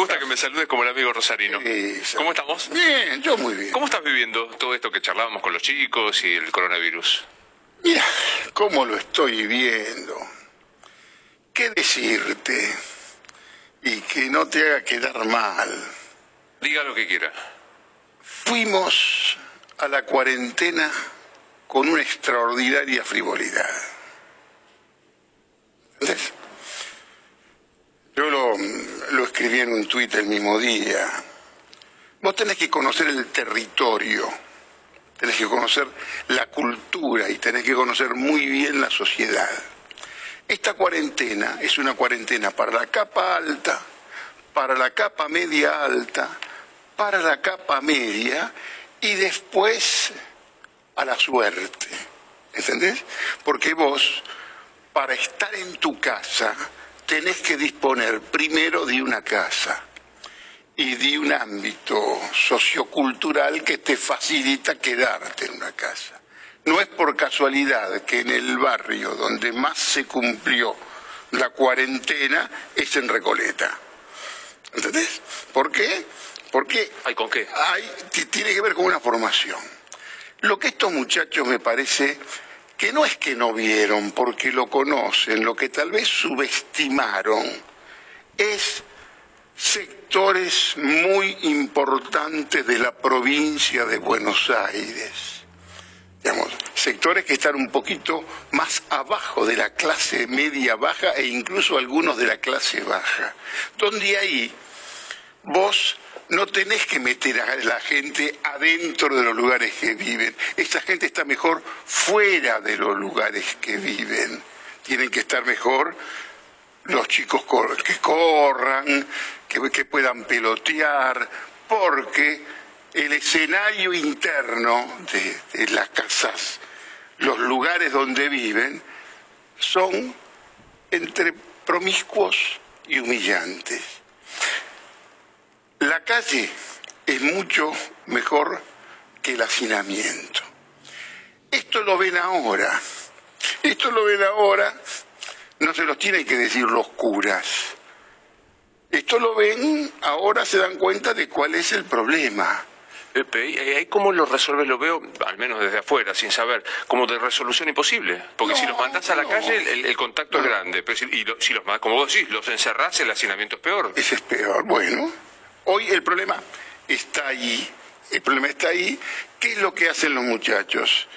gusta que me saludes como el amigo Rosarino. Eso. ¿Cómo estamos? Bien, yo muy bien. ¿Cómo estás viviendo todo esto que charlábamos con los chicos y el coronavirus? Mira, cómo lo estoy viendo. ¿Qué decirte? Y que no te haga quedar mal. Diga lo que quiera. Fuimos a la cuarentena con una extraordinaria frivolidad. ¿Entendés? Yo lo, escribí en un tuit el mismo día. Vos tenés que conocer el territorio, tenés que conocer la cultura y tenés que conocer muy bien la sociedad. Esta cuarentena es una cuarentena para la capa alta, para la capa media alta, para la capa media y después a la suerte. ¿Entendés? Porque vos, para estar en tu casa, tenés que disponer primero de una casa y de un ámbito sociocultural que te facilita quedarte en una casa. No es por casualidad que en el barrio donde más se cumplió la cuarentena es en Recoleta. ¿Entendés? ¿Por qué? Porque ¿Ay, con qué? hay, tiene que ver con una formación. Lo que estos muchachos me parece que no es que no vieron porque lo conocen, lo que tal vez subestimaron es sectores muy importantes de la provincia de Buenos Aires. Digamos, sectores que están un poquito más abajo de la clase media baja e incluso algunos de la clase baja, donde ahí vos no tenés que meter a la gente adentro de los lugares que viven. Esa gente está mejor fuera de los lugares que viven. Tienen que estar mejor los chicos que corran, que, puedan pelotear, porque el escenario interno de las casas, los lugares donde viven, son entre promiscuos y humillantes. La calle es mucho mejor que el hacinamiento. Esto lo ven ahora. Esto lo ven ahora. No se los tienen que decir los curas. Esto lo ven, ahora se dan cuenta de cuál es el problema. Pepe, ¿y ahí cómo lo resuelves? Lo veo, al menos desde afuera, sin saber, como de resolución imposible. Porque si los mandás a la no. calle, el, el contacto es grande. Pero si, y lo- si los, como vos decís, los encerrás, el hacinamiento es peor. Ese es peor. Bueno, hoy el problema está ahí. El problema está ahí. ¿Qué es lo que hacen los muchachos?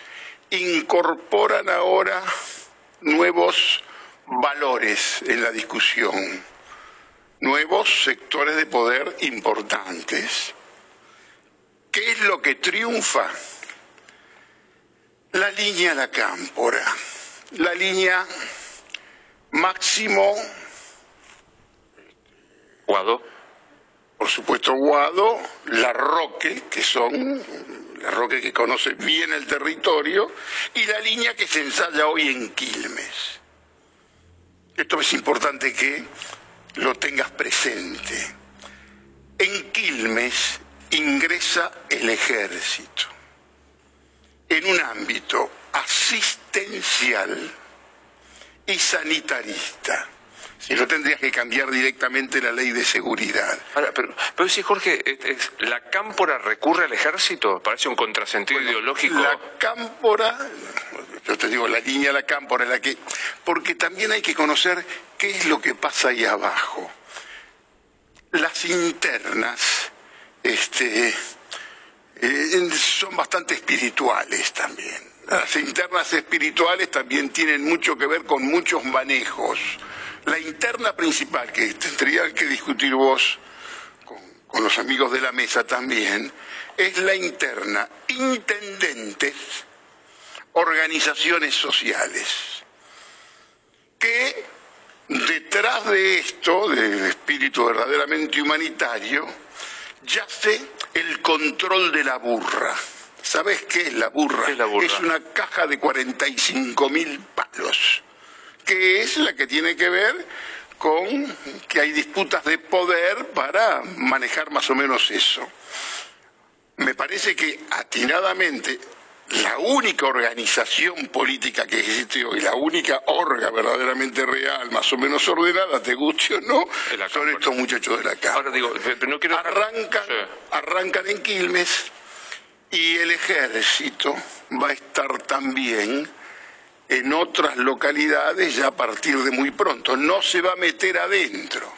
Incorporan ahora nuevos valores en la discusión, nuevos sectores de poder importantes. ¿Qué es lo que triunfa? La línea La Cámpora, la línea máximo Guado. Por supuesto Guado, La Roque, que son La Roque que conoce bien el territorio, y la línea que se ensaya hoy en Quilmes. Esto es importante que lo tengas presente. En Quilmes ingresa el ejército en un ámbito asistencial y sanitarista. Si no tendrías que cambiar directamente la ley de seguridad. Ahora, pero, pero sí, Jorge, es- es- ¿la cámpora recurre al ejército? Parece un contrasentido ideológico. La cámpora, yo te digo, la línea la cámpora, la que, porque también hay que conocer qué es lo que pasa ahí abajo. Las internas, este, eh, son bastante espirituales también. Las internas espirituales también tienen mucho que ver con muchos manejos. La interna principal que tendrían que discutir vos con, con los amigos de la mesa también, es la interna intendentes, organizaciones sociales, que detrás de esto, del espíritu verdaderamente humanitario, yace el control de la burra. ¿Sabes qué es la burra? ¿Qué es la burra? Es una caja de 45 mil palos, que es la que tiene que ver con que hay disputas de poder para manejar más o menos eso. Me parece que atinadamente la única organización política que existe hoy, la única orga verdaderamente real, más o menos ordenada, te guste o no, son estos muchachos de la Cámara. digo, no quiero... arrancan, arrancan en Quilmes y el ejército va a estar también en otras localidades ya a partir de muy pronto. No se va a meter adentro.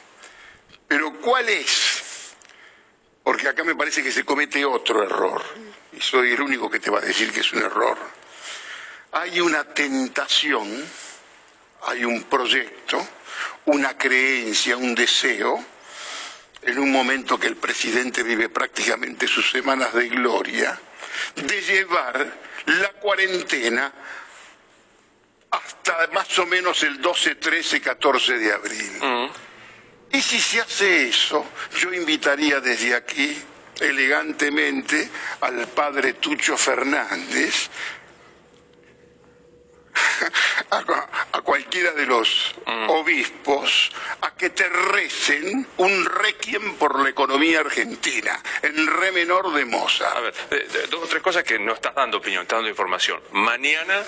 Pero ¿cuál es? Porque acá me parece que se comete otro error y soy el único que te va a decir que es un error, hay una tentación, hay un proyecto, una creencia, un deseo, en un momento que el presidente vive prácticamente sus semanas de gloria, de llevar la cuarentena hasta más o menos el 12, 13, 14 de abril. Mm. Y si se hace eso, yo invitaría desde aquí elegantemente al padre Tucho Fernández, a, cualquiera de los mm. obispos a que te recen un requiem por la economía argentina, en re menor de Mozart. A ver, dos o tres cosas que no estás dando opinión, estás dando información. Mañana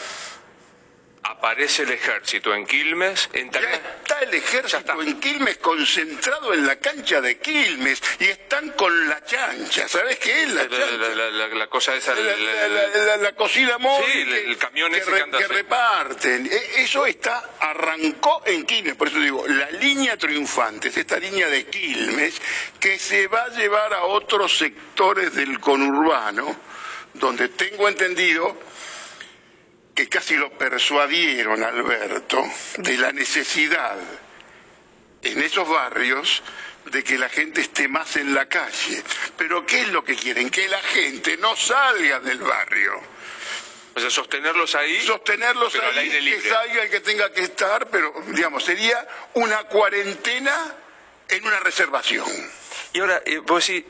aparece el ejército en Quilmes. En ya está el ejército en Quilmes concentrado en la cancha de Quilmes y están con la chancha. ¿Sabes qué es la chancha? La, cosa esa. La, cocina móvil. Sí, el camión que, que, reparten. E, eso está, arrancó en Quilmes. Por eso digo, la línea triunfante es esta línea de Quilmes que se va a llevar a otros sectores del conurbano, donde tengo entendido que casi lo persuadieron, Alberto, de la necesidad en esos barrios de que la gente esté más en la calle. Pero ¿qué es lo que quieren? Que la gente no salga del barrio. O sea, sostenerlos ahí. Sostenerlos ahí, que salga el que tenga que estar, pero digamos, sería una cuarentena en una reservación. Y ahora, eh, vos decís,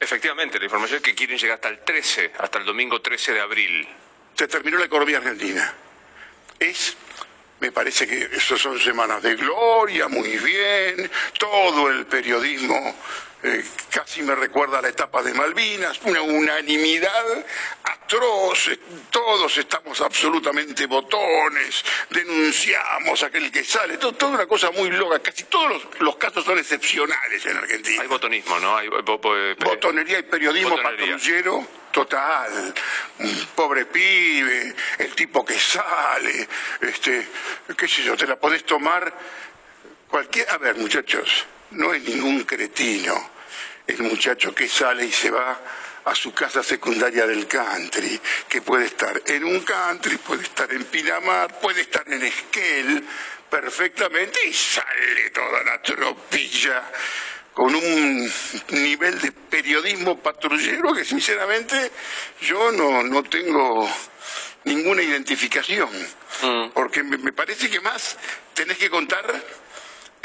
efectivamente, la información es que quieren llegar hasta el 13, hasta el domingo 13 de abril se terminó la economía argentina. Es, me parece que eso son semanas de gloria, muy bien, todo el periodismo eh, casi me recuerda a la etapa de Malvinas, una unanimidad atroz, todos estamos absolutamente botones, denunciamos a aquel que sale, todo, toda una cosa muy loca, casi todos los, casos son excepcionales en Argentina. Hay botonismo, ¿no? Hay botonería y periodismo patrullero total, un pobre pibe, el tipo que sale, este, qué sé yo, te la podés tomar cualquier... A ver, muchachos, no es ningún cretino el muchacho que sale y se va a su casa secundaria del country, que puede estar en un country, puede estar en Pinamar, puede estar en Esquel perfectamente y sale toda la tropilla con un nivel de periodismo patrullero que sinceramente yo no, no tengo ninguna identificación, mm. porque me parece que más tenés que contar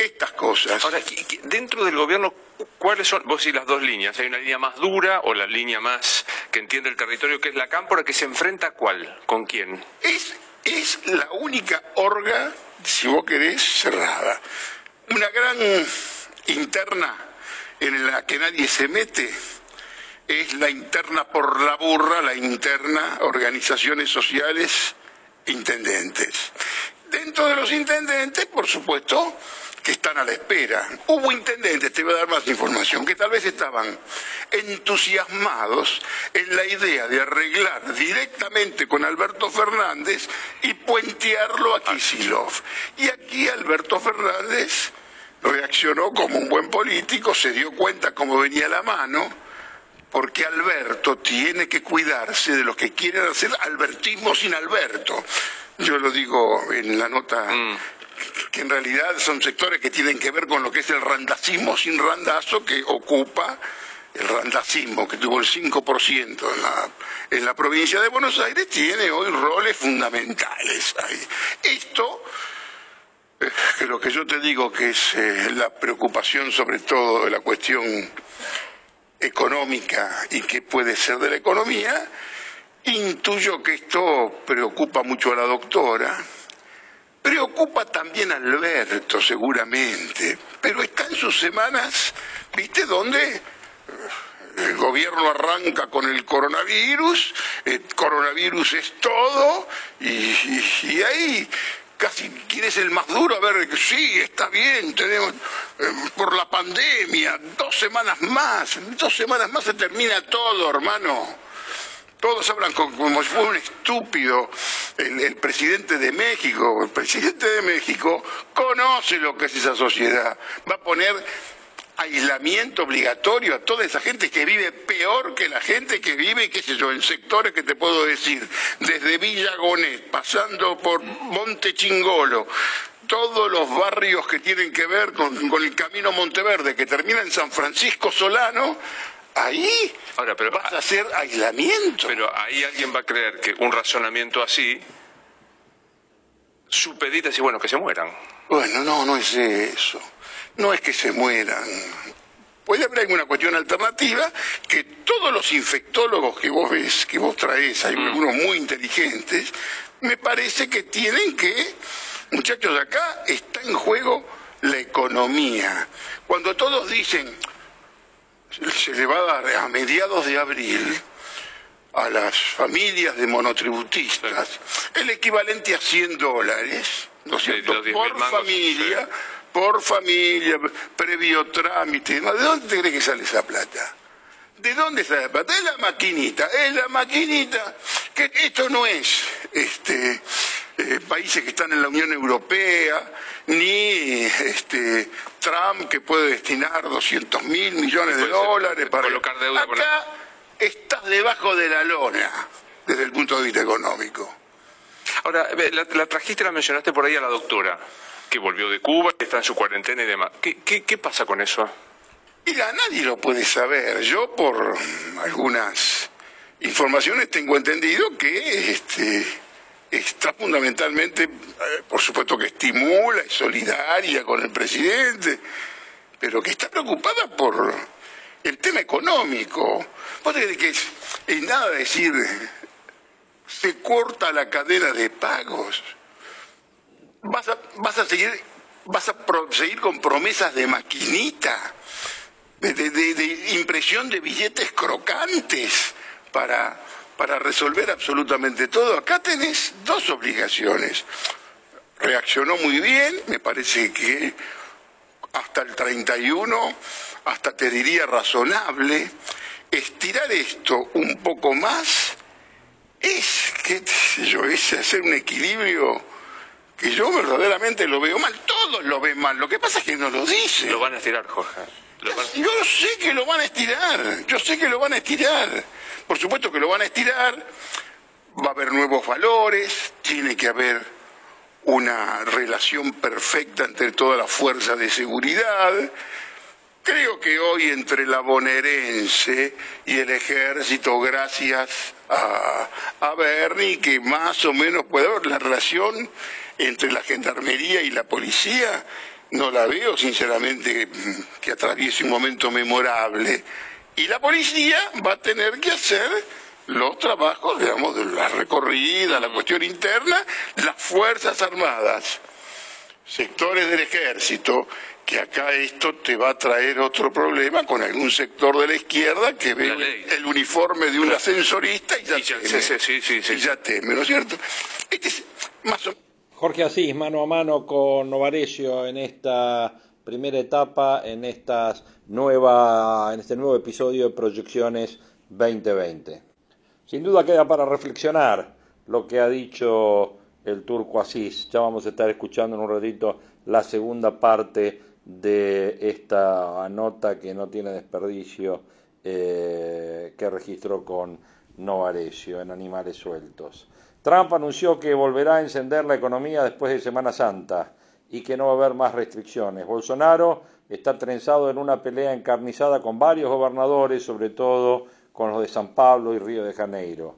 estas cosas. Ahora, dentro del gobierno, ¿cuáles son, vos sí, las dos líneas? ¿Hay una línea más dura o la línea más que entiende el territorio, que es la cámpora, que se enfrenta a cuál? ¿Con quién? Es, es la única orga, si vos querés, cerrada. Una gran interna en la que nadie se mete es la interna por la burra, la interna organizaciones sociales, intendentes. Dentro de los intendentes, por supuesto, que están a la espera. Hubo intendentes, te voy a dar más información, que tal vez estaban entusiasmados en la idea de arreglar directamente con Alberto Fernández y puentearlo a Kisilov. Y aquí Alberto Fernández reaccionó como un buen político, se dio cuenta cómo venía la mano, porque Alberto tiene que cuidarse de los que quieren hacer albertismo sin Alberto. Yo lo digo en la nota mm realidad son sectores que tienen que ver con lo que es el randacismo sin randazo que ocupa el randacismo, que tuvo el 5% en la, en la provincia de Buenos Aires, tiene hoy roles fundamentales. Esto, eh, lo que yo te digo que es eh, la preocupación sobre todo de la cuestión económica y que puede ser de la economía, intuyo que esto preocupa mucho a la doctora, Preocupa también a Alberto, seguramente, pero está en sus semanas, ¿viste dónde? el gobierno arranca con el coronavirus, el coronavirus es todo, y, ahí casi quién es el más duro, a ver, sí, está bien, tenemos eh, por la pandemia, dos semanas más, dos semanas más se termina todo, hermano. Todos hablan como si fuera un estúpido el, presidente de México. El presidente de México conoce lo que es esa sociedad. Va a poner aislamiento obligatorio a toda esa gente que vive peor que la gente que vive, qué sé yo, en sectores que te puedo decir, desde Villa Gonet, pasando por Monte Chingolo, todos los barrios que tienen que ver con, con, el camino Monteverde, que termina en San Francisco Solano, ahí Ahora, pero, vas a hacer aislamiento. Pero ahí alguien va a creer que un razonamiento así supedita y bueno, que se mueran. Bueno, no, no es eso. No es que se mueran. Puede haber alguna cuestión alternativa que todos los infectólogos que vos ves, que vos traes, hay mm. algunos muy inteligentes, me parece que tienen que, muchachos, acá está en juego la economía. Cuando todos dicen, se le va a dar a mediados de abril a las familias de monotributistas el equivalente a 100 dólares, ¿no es cierto? por familia, por familia, previo trámite. ¿De dónde te crees que sale esa plata? ¿De dónde sale la plata? Es la maquinita, es la maquinita. Que esto no es este, eh, países que están en la Unión Europea, ni este, Trump que puede destinar 200 mil millones de dólares para colocar deuda. Acá estás debajo de la lona desde el punto de vista económico. Ahora, la, trajiste, la mencionaste por ahí a la doctora, que volvió de Cuba, está en su cuarentena y demás. ¿Qué, qué, qué pasa con eso? Mira, nadie lo puede saber. Yo por algunas informaciones tengo entendido que este, está fundamentalmente, eh, por supuesto que estimula, es solidaria con el presidente, pero que está preocupada por el tema económico. Vos que es, nada decir, se corta la cadena de pagos. Vas a, vas a seguir, vas a seguir con promesas de maquinita, de impresión de billetes crocantes para para resolver absolutamente todo. Acá tenés dos obligaciones. Reaccionó muy bien, me parece que hasta el 31, hasta te diría razonable. Estirar esto un poco más es, qué sé yo, es hacer un equilibrio que yo verdaderamente lo veo mal. Todos lo ven mal, lo que pasa es que no lo dicen. Lo van a estirar, Jorge. Yo sé que lo van a estirar, yo sé que lo van a estirar. Por supuesto que lo van a estirar, va a haber nuevos valores, tiene que haber una relación perfecta entre todas las fuerzas de seguridad. Creo que hoy entre la bonaerense y el ejército, gracias a, a Bernie, que más o menos puede haber la relación entre la gendarmería y la policía, no la veo sinceramente que atraviese un momento memorable y la policía va a tener que hacer los trabajos, digamos, de la recorrida, la cuestión interna, las Fuerzas Armadas, sectores del ejército, que acá esto te va a traer otro problema con algún sector de la izquierda que ve el uniforme de un ascensorista y ya, teme, ya teme, ¿no es cierto? Este es más Jorge Asís, mano a mano con Novarecio en esta primera etapa en, estas nueva, en este nuevo episodio de Proyecciones 2020. Sin duda queda para reflexionar lo que ha dicho el turco Asís. Ya vamos a estar escuchando en un ratito la segunda parte de esta nota que no tiene desperdicio eh, que registró con Novarecio en Animales Sueltos. Trump anunció que volverá a encender la economía después de Semana Santa y que no va a haber más restricciones. Bolsonaro está trenzado en una pelea encarnizada con varios gobernadores, sobre todo con los de San Pablo y Río de Janeiro.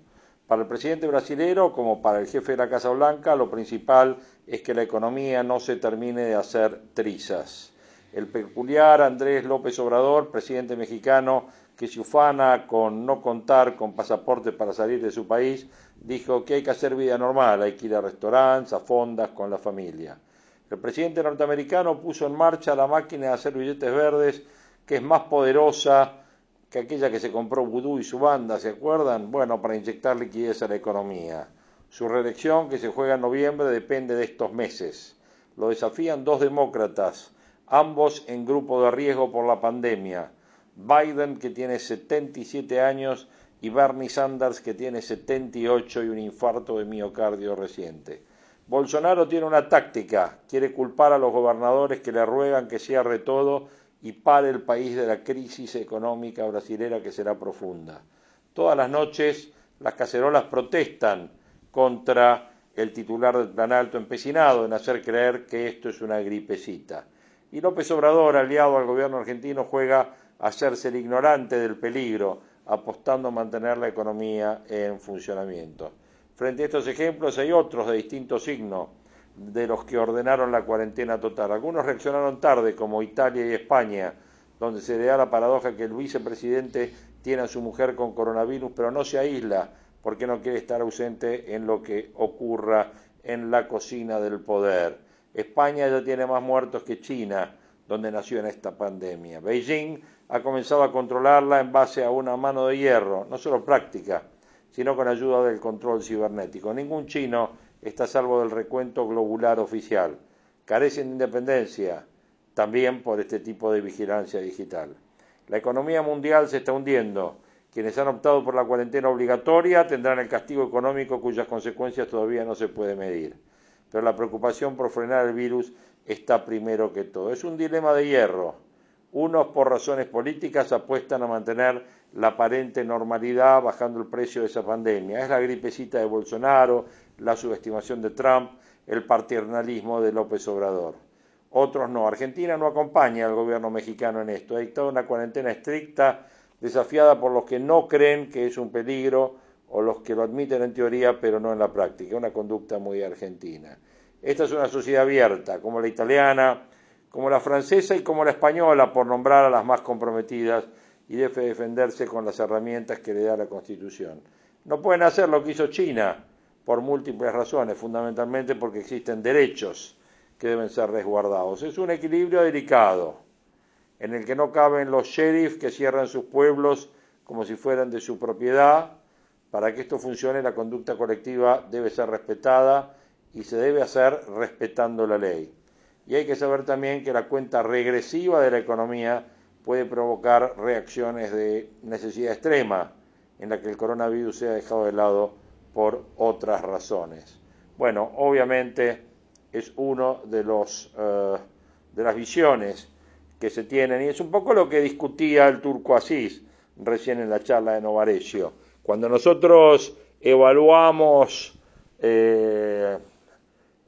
Para el presidente brasilero, como para el jefe de la Casa Blanca, lo principal es que la economía no se termine de hacer trizas. El peculiar Andrés López Obrador, presidente mexicano, que se ufana con no contar con pasaporte para salir de su país, dijo que hay que hacer vida normal, hay que ir a restaurantes, a fondas, con la familia. El presidente norteamericano puso en marcha la máquina de hacer billetes verdes, que es más poderosa que aquella que se compró Vudú y su banda, ¿se acuerdan? Bueno, para inyectar liquidez a la economía. Su reelección, que se juega en noviembre, depende de estos meses. Lo desafían dos demócratas, ambos en grupo de riesgo por la pandemia. Biden, que tiene 77 años, y Bernie Sanders, que tiene 78 y un infarto de miocardio reciente. Bolsonaro tiene una táctica, quiere culpar a los gobernadores que le ruegan que cierre todo y pare el país de la crisis económica brasilera que será profunda. Todas las noches las cacerolas protestan contra el titular del Plan Alto empecinado en hacer creer que esto es una gripecita. Y López Obrador, aliado al gobierno argentino, juega a hacerse el ignorante del peligro, apostando a mantener la economía en funcionamiento. Frente a estos ejemplos hay otros de distinto signo de los que ordenaron la cuarentena total. Algunos reaccionaron tarde, como Italia y España, donde se le da la paradoja que el vicepresidente tiene a su mujer con coronavirus, pero no se aísla porque no quiere estar ausente en lo que ocurra en la cocina del poder. España ya tiene más muertos que China, donde nació en esta pandemia. Beijing ha comenzado a controlarla en base a una mano de hierro, no solo práctica, sino con ayuda del control cibernético. Ningún chino está salvo del recuento globular oficial. Carecen de independencia también por este tipo de vigilancia digital. La economía mundial se está hundiendo. Quienes han optado por la cuarentena obligatoria tendrán el castigo económico cuyas consecuencias todavía no se puede medir. Pero la preocupación por frenar el virus está primero que todo. Es un dilema de hierro. Unos, por razones políticas, apuestan a mantener la aparente normalidad bajando el precio de esa pandemia. Es la gripecita de Bolsonaro, la subestimación de Trump, el paternalismo de López Obrador. Otros no. Argentina no acompaña al gobierno mexicano en esto. Ha dictado una cuarentena estricta, desafiada por los que no creen que es un peligro o los que lo admiten en teoría pero no en la práctica. Una conducta muy argentina. Esta es una sociedad abierta, como la italiana, como la francesa y como la española, por nombrar a las más comprometidas, y debe defenderse con las herramientas que le da la Constitución. No pueden hacer lo que hizo China, por múltiples razones, fundamentalmente porque existen derechos que deben ser resguardados. Es un equilibrio delicado, en el que no caben los sheriffs que cierran sus pueblos como si fueran de su propiedad. Para que esto funcione, la conducta colectiva debe ser respetada y se debe hacer respetando la ley. Y hay que saber también que la cuenta regresiva de la economía puede provocar reacciones de necesidad extrema, en la que el coronavirus sea dejado de lado por otras razones. Bueno, obviamente es uno de los eh, de las visiones que se tienen y es un poco lo que discutía el turco Asís recién en la charla de Novarecio. Cuando nosotros evaluamos eh,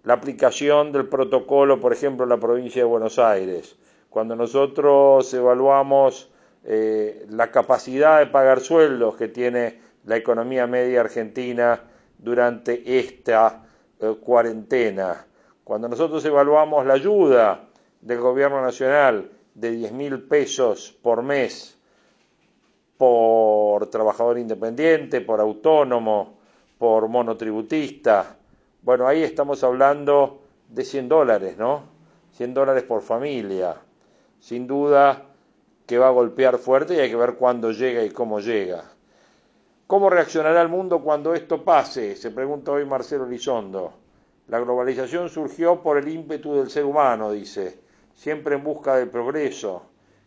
la aplicación del protocolo, por ejemplo, en la provincia de Buenos Aires. Cuando nosotros evaluamos eh, la capacidad de pagar sueldos que tiene la economía media argentina durante esta eh, cuarentena, cuando nosotros evaluamos la ayuda del gobierno nacional de 10 mil pesos por mes por trabajador independiente, por autónomo, por monotributista, bueno, ahí estamos hablando de 100 dólares, ¿no? 100 dólares por familia. Sin duda que va a golpear fuerte y hay que ver cuándo llega y cómo llega. ¿Cómo reaccionará el mundo cuando esto pase? Se pregunta hoy Marcelo Lizondo. La globalización surgió por el ímpetu del ser humano, dice, siempre en busca del progreso,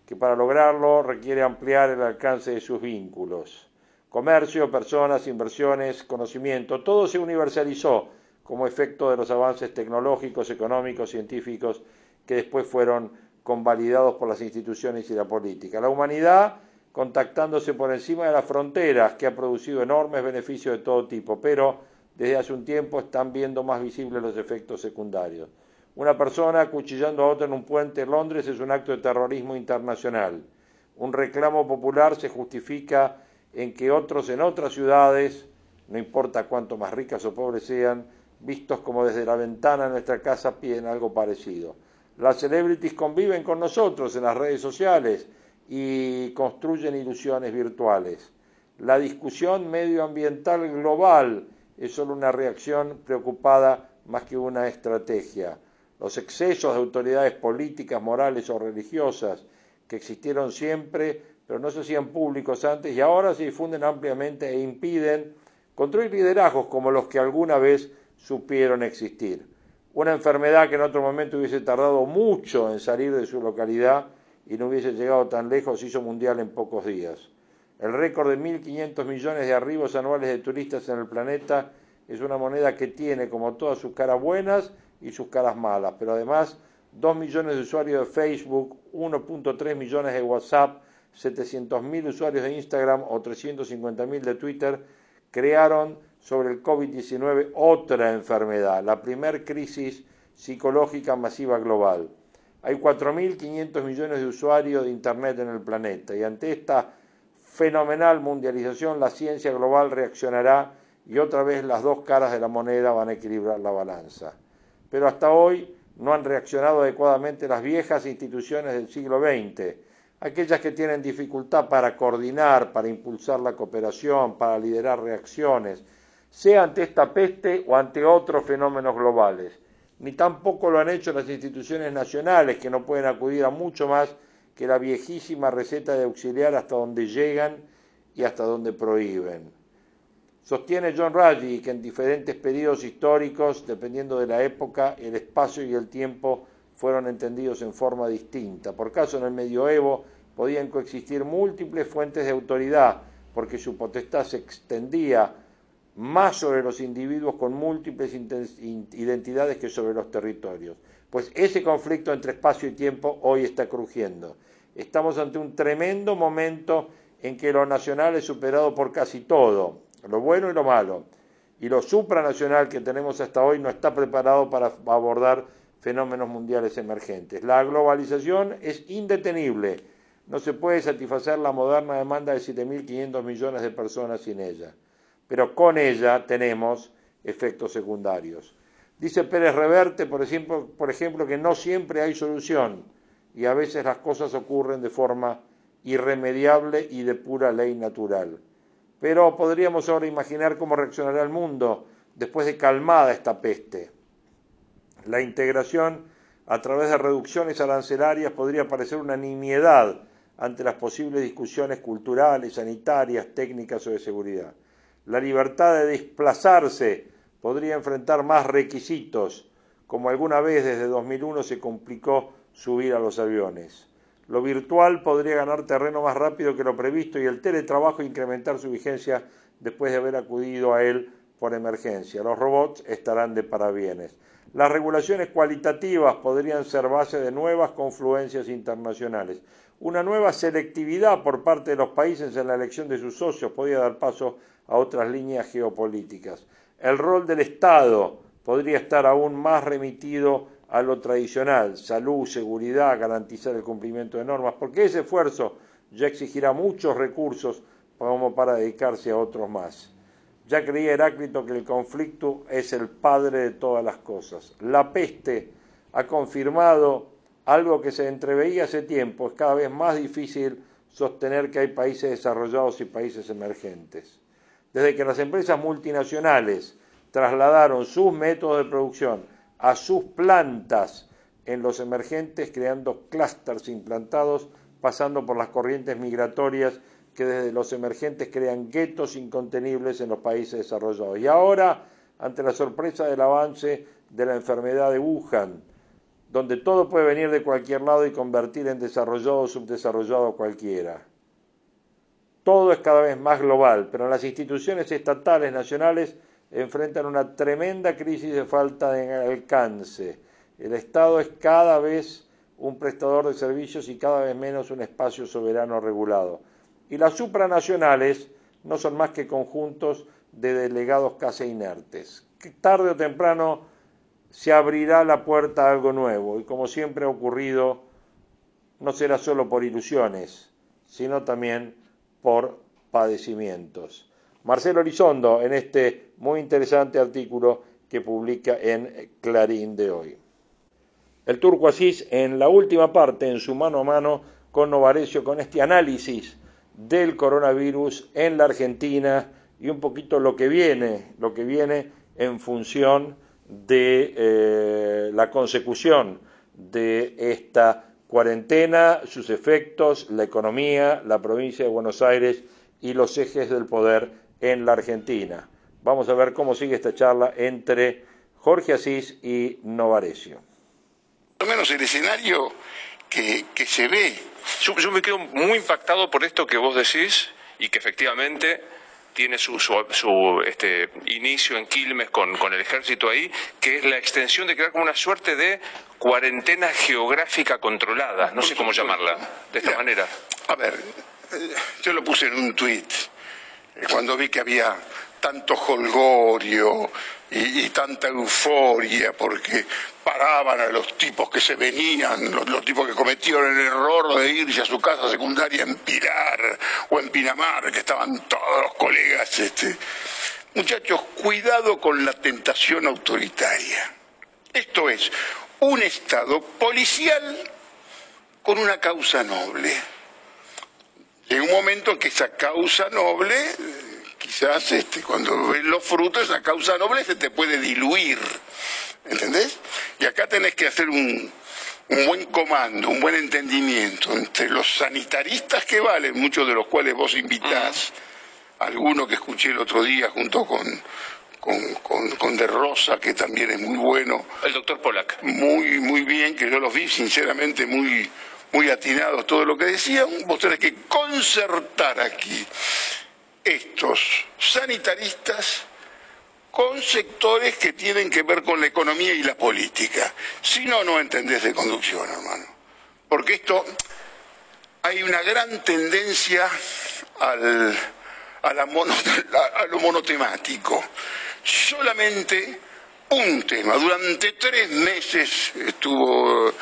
que para lograrlo requiere ampliar el alcance de sus vínculos. Comercio, personas, inversiones, conocimiento, todo se universalizó como efecto de los avances tecnológicos, económicos, científicos que después fueron convalidados por las instituciones y la política. La humanidad contactándose por encima de las fronteras, que ha producido enormes beneficios de todo tipo, pero desde hace un tiempo están viendo más visibles los efectos secundarios. Una persona acuchillando a otra en un puente en Londres es un acto de terrorismo internacional. Un reclamo popular se justifica en que otros en otras ciudades, no importa cuánto más ricas o pobres sean, vistos como desde la ventana de nuestra casa piden algo parecido. Las celebrities conviven con nosotros en las redes sociales y construyen ilusiones virtuales. La discusión medioambiental global es solo una reacción preocupada más que una estrategia. Los excesos de autoridades políticas, morales o religiosas que existieron siempre pero no se hacían públicos antes y ahora se difunden ampliamente e impiden construir liderazgos como los que alguna vez supieron existir. Una enfermedad que en otro momento hubiese tardado mucho en salir de su localidad y no hubiese llegado tan lejos, hizo mundial en pocos días. El récord de 1.500 millones de arribos anuales de turistas en el planeta es una moneda que tiene como todas sus caras buenas y sus caras malas, pero además 2 millones de usuarios de Facebook, 1.3 millones de WhatsApp, 700.000 usuarios de Instagram o 350.000 de Twitter crearon sobre el COVID-19 otra enfermedad, la primer crisis psicológica masiva global. Hay 4.500 millones de usuarios de Internet en el planeta y ante esta fenomenal mundialización la ciencia global reaccionará y otra vez las dos caras de la moneda van a equilibrar la balanza. Pero hasta hoy no han reaccionado adecuadamente las viejas instituciones del siglo XX, aquellas que tienen dificultad para coordinar, para impulsar la cooperación, para liderar reacciones, sea ante esta peste o ante otros fenómenos globales. Ni tampoco lo han hecho las instituciones nacionales, que no pueden acudir a mucho más que la viejísima receta de auxiliar hasta donde llegan y hasta donde prohíben. Sostiene John Ruggie que en diferentes periodos históricos, dependiendo de la época, el espacio y el tiempo fueron entendidos en forma distinta. Por caso, en el medioevo podían coexistir múltiples fuentes de autoridad, porque su potestad se extendía más sobre los individuos con múltiples identidades que sobre los territorios. Pues ese conflicto entre espacio y tiempo hoy está crujiendo. Estamos ante un tremendo momento en que lo nacional es superado por casi todo, lo bueno y lo malo. Y lo supranacional que tenemos hasta hoy no está preparado para abordar fenómenos mundiales emergentes. La globalización es indetenible. No se puede satisfacer la moderna demanda de 7.500 millones de personas sin ella. Pero con ella tenemos efectos secundarios. Dice Pérez Reverte, por ejemplo, por ejemplo, que no siempre hay solución y a veces las cosas ocurren de forma irremediable y de pura ley natural. Pero podríamos ahora imaginar cómo reaccionará el mundo después de calmada esta peste. La integración a través de reducciones arancelarias podría parecer una nimiedad ante las posibles discusiones culturales, sanitarias, técnicas o de seguridad. La libertad de desplazarse podría enfrentar más requisitos, como alguna vez desde 2001 se complicó subir a los aviones. Lo virtual podría ganar terreno más rápido que lo previsto y el teletrabajo incrementar su vigencia después de haber acudido a él por emergencia. Los robots estarán de parabienes. Las regulaciones cualitativas podrían ser base de nuevas confluencias internacionales. Una nueva selectividad por parte de los países en la elección de sus socios podría dar paso a otras líneas geopolíticas. El rol del Estado podría estar aún más remitido a lo tradicional, salud, seguridad, garantizar el cumplimiento de normas, porque ese esfuerzo ya exigirá muchos recursos como para dedicarse a otros más. Ya creía Heráclito que el conflicto es el padre de todas las cosas. La peste ha confirmado algo que se entreveía hace tiempo. Es cada vez más difícil sostener que hay países desarrollados y países emergentes. Desde que las empresas multinacionales trasladaron sus métodos de producción a sus plantas en los emergentes, creando clústeres implantados, pasando por las corrientes migratorias que desde los emergentes crean guetos incontenibles en los países desarrollados. Y ahora, ante la sorpresa del avance de la enfermedad de Wuhan, donde todo puede venir de cualquier lado y convertir en desarrollado o subdesarrollado cualquiera. Todo es cada vez más global, pero las instituciones estatales, nacionales, enfrentan una tremenda crisis de falta de alcance. El Estado es cada vez un prestador de servicios y cada vez menos un espacio soberano regulado. Y las supranacionales no son más que conjuntos de delegados casi inertes. Que tarde o temprano se abrirá la puerta a algo nuevo y como siempre ha ocurrido, no será solo por ilusiones, sino también por padecimientos. Marcelo Elizondo en este muy interesante artículo que publica en Clarín de hoy. El turco Asís en la última parte, en su mano a mano con Novarecio, con este análisis del coronavirus en la Argentina y un poquito lo que viene, lo que viene en función de eh, la consecución de esta cuarentena, sus efectos, la economía, la provincia de Buenos Aires y los ejes del poder en la Argentina. Vamos a ver cómo sigue esta charla entre Jorge Asís y Novarecio. Por menos el escenario que, se ve. yo me quedo muy impactado por esto que vos decís y que efectivamente tiene su, su, este, inicio en Quilmes con, con, el ejército ahí, que es la extensión de crear como una suerte de cuarentena geográfica controlada, no sé cómo llamarla, de esta manera. A ver, eh, yo lo puse en un tuit, eh, cuando vi que había tanto holgorio y, tanta euforia porque paraban a los tipos que se venían, los, tipos que cometieron el error de irse a su casa secundaria en Pilar o en Pinamar, que estaban todos los colegas. Este. Muchachos, cuidado con la tentación autoritaria. Esto es un Estado policial con una causa noble. En un momento en que esa causa noble quizás este, cuando ves los frutos, esa causa noble se te puede diluir. ¿Entendés? Y acá tenés que hacer un, buen comando, un buen entendimiento entre los sanitaristas que valen, muchos de los cuales vos invitás, alguno que escuché el otro día junto con, con, con, De Rosa, que también es muy bueno. El doctor Polak. Muy, muy bien, que yo los vi sinceramente muy, muy atinados todo lo que decían. Vos tenés que concertar aquí estos sanitaristas con sectores que tienen que ver con la economía y la política. Si no, no entendés de conducción, hermano. Porque esto, hay una gran tendencia al, a, a lo monotemático. Solamente un tema. Durante tres meses estuvo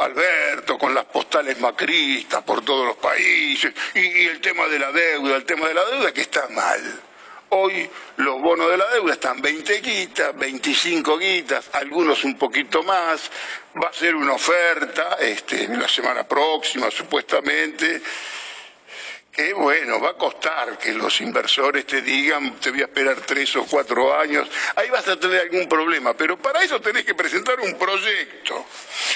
Alberto, con las postales macristas por todos los países, y, el tema de la deuda, el tema de la deuda que está mal. Hoy los bonos de la deuda están 20 guitas, 25 guitas, algunos un poquito más. Va a ser una oferta este, la semana próxima, supuestamente que bueno, va a costar que los inversores te digan, te voy a esperar tres o cuatro años, ahí vas a tener algún problema, pero para eso tenés que presentar un proyecto.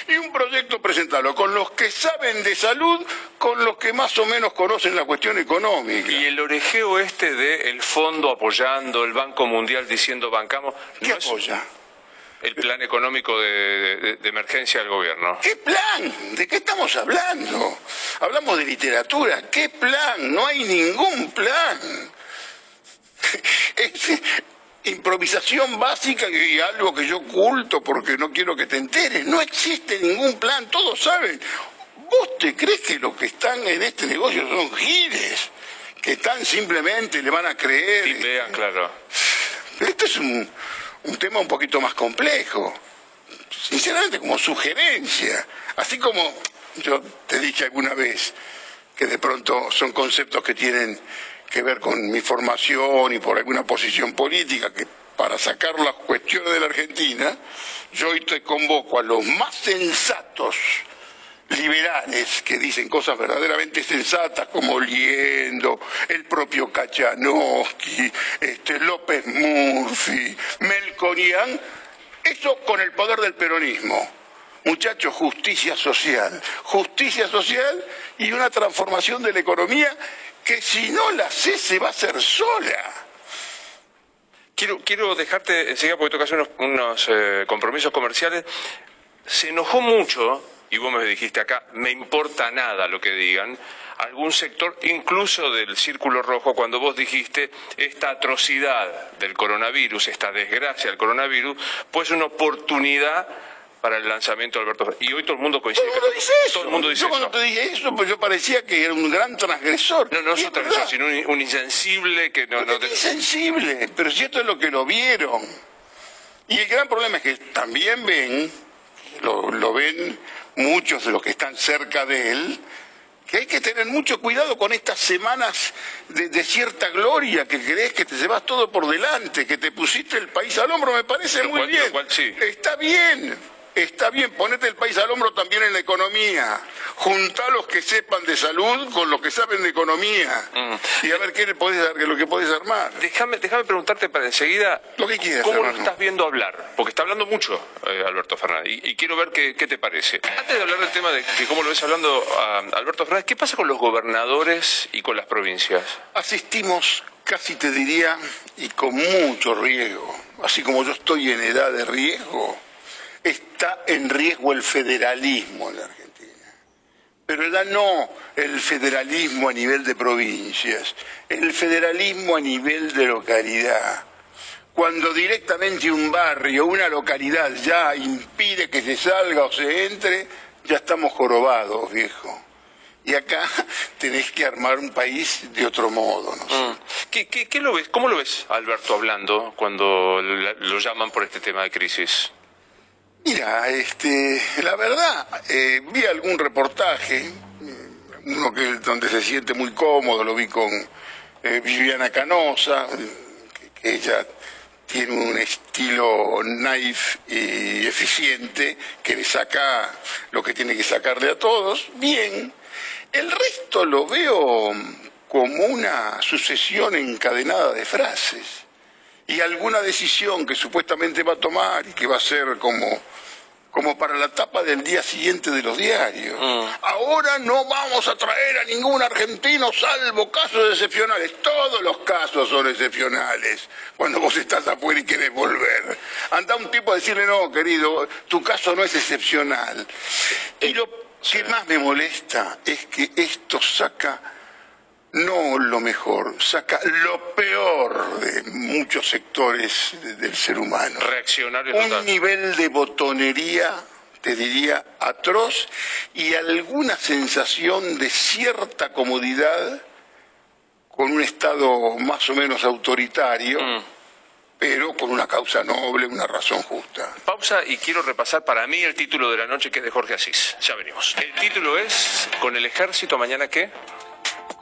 Y un proyecto presentarlo con los que saben de salud, con los que más o menos conocen la cuestión económica. Y el orejeo este de el fondo apoyando, el Banco Mundial diciendo bancamos... ¿Qué apoya? El plan económico de, emergencia del gobierno. ¿Qué plan? ¿De qué estamos hablando? Hablamos de literatura. ¿Qué plan? No hay ningún plan. Es improvisación básica y algo que yo oculto porque no quiero que te enteres. No existe ningún plan, todos saben. ¿Vos te crees que los que están en este negocio son giles? Que están simplemente, le van a creer. vean, claro. Esto es un, un tema un poquito más complejo, sinceramente como sugerencia, así como yo te dije alguna vez que de pronto son conceptos que tienen que ver con mi formación y por alguna posición política, que para sacar las cuestiones de la Argentina, yo hoy te convoco a los más sensatos liberales que dicen cosas verdaderamente sensatas como Liendo, el propio Kachanowski, este, López Murphy, Melconian, eso con el poder del peronismo. Muchachos, justicia social, justicia social y una transformación de la economía que si no la hace se va a hacer sola. Quiero, quiero dejarte enseguida porque que hacer unos, eh, compromisos comerciales. Se enojó mucho y vos me dijiste acá, me importa nada lo que digan, algún sector, incluso del Círculo Rojo, cuando vos dijiste esta atrocidad del coronavirus, esta desgracia del coronavirus, pues una oportunidad para el lanzamiento de Alberto Y hoy todo el mundo coincide. Todo el mundo dice eso. Todo el mundo dice yo cuando te dije eso, pues yo parecía que era un gran transgresor. No, no es un transgresor, sino un, insensible que no... no te... Insensible, pero si esto es lo que lo vieron. Y el gran problema es que también ven, lo, lo ven muchos de los que están cerca de él, que hay que tener mucho cuidado con estas semanas de, cierta gloria, que crees que te llevas todo por delante, que te pusiste el país al hombro, me parece muy bien. Está bien, está bien, ponete el país al hombro también en la economía. Juntá los que sepan de salud con los que saben de economía Mm. y a ver qué le podés lo que podés armar. Déjame, déjame preguntarte para enseguida Lo que quieras, cómo lo estás viendo hablar, porque está hablando mucho eh, Alberto Fernández y, y quiero ver qué, qué te parece. Antes de hablar del tema de, de cómo lo ves hablando a Alberto Fernández, ¿qué pasa con los gobernadores y con las provincias? Asistimos, casi te diría, y con mucho riesgo, así como yo estoy en edad de riesgo, está en riesgo el federalismo en la Argentina. Pero ya no el federalismo a nivel de provincias, el federalismo a nivel de localidad. Cuando directamente un barrio, una localidad ya impide que se salga o se entre, ya estamos jorobados, viejo. Y acá tenés que armar un país de otro modo, ¿no? sé. Mm. ¿Qué, qué, qué lo ves? ¿Cómo lo ves Alberto hablando cuando lo llaman por este tema de crisis? Mira, este, la verdad, eh, vi algún reportaje, eh, uno que donde se siente muy cómodo, lo vi con eh, Viviana Canosa, eh, que, que ella tiene un estilo naif y eficiente que le saca lo que tiene que sacarle a todos. Bien, el resto lo veo como una sucesión encadenada de frases y alguna decisión que supuestamente va a tomar y que va a ser como, como para la tapa del día siguiente de los diarios. Ahora no vamos a traer a ningún argentino salvo casos excepcionales. Todos los casos son excepcionales cuando vos estás afuera y querés volver. Anda un tipo a decirle, no, querido, tu caso no es excepcional. Y lo que más me molesta es que esto saca no lo mejor, saca lo peor de muchos sectores de- del ser humano. Reaccionario Un total. nivel de botonería, te diría, atroz y alguna sensación de cierta comodidad con un Estado más o menos autoritario, Mm. pero con una causa noble, una razón justa. Pausa y quiero repasar para mí el título de la noche que es de Jorge Asís. Ya venimos. El título es ¿Con el ejército mañana qué?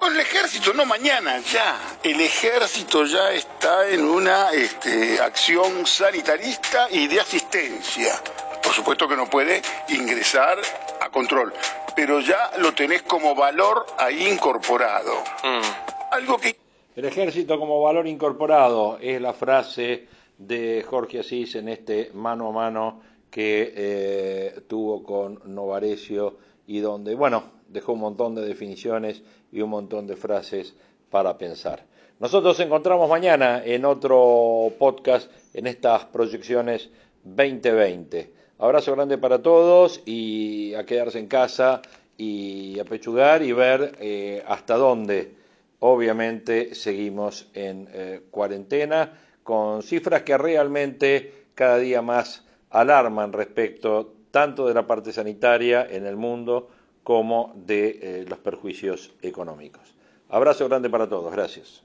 Con el ejército, no mañana, ya. El ejército ya está en una este, acción sanitarista y de asistencia. Por supuesto que no puede ingresar a control, pero ya lo tenés como valor ahí incorporado. Mm. Algo que El ejército como valor incorporado es la frase de Jorge Asís en este mano a mano que eh, tuvo con Novarecio y donde, bueno, dejó un montón de definiciones y un montón de frases para pensar. Nosotros nos encontramos mañana en otro podcast en estas proyecciones 2020. Abrazo grande para todos y a quedarse en casa y a pechugar y ver eh, hasta dónde obviamente seguimos en eh, cuarentena con cifras que realmente cada día más alarman respecto tanto de la parte sanitaria en el mundo como de eh, los perjuicios económicos. Abrazo grande para todos, gracias.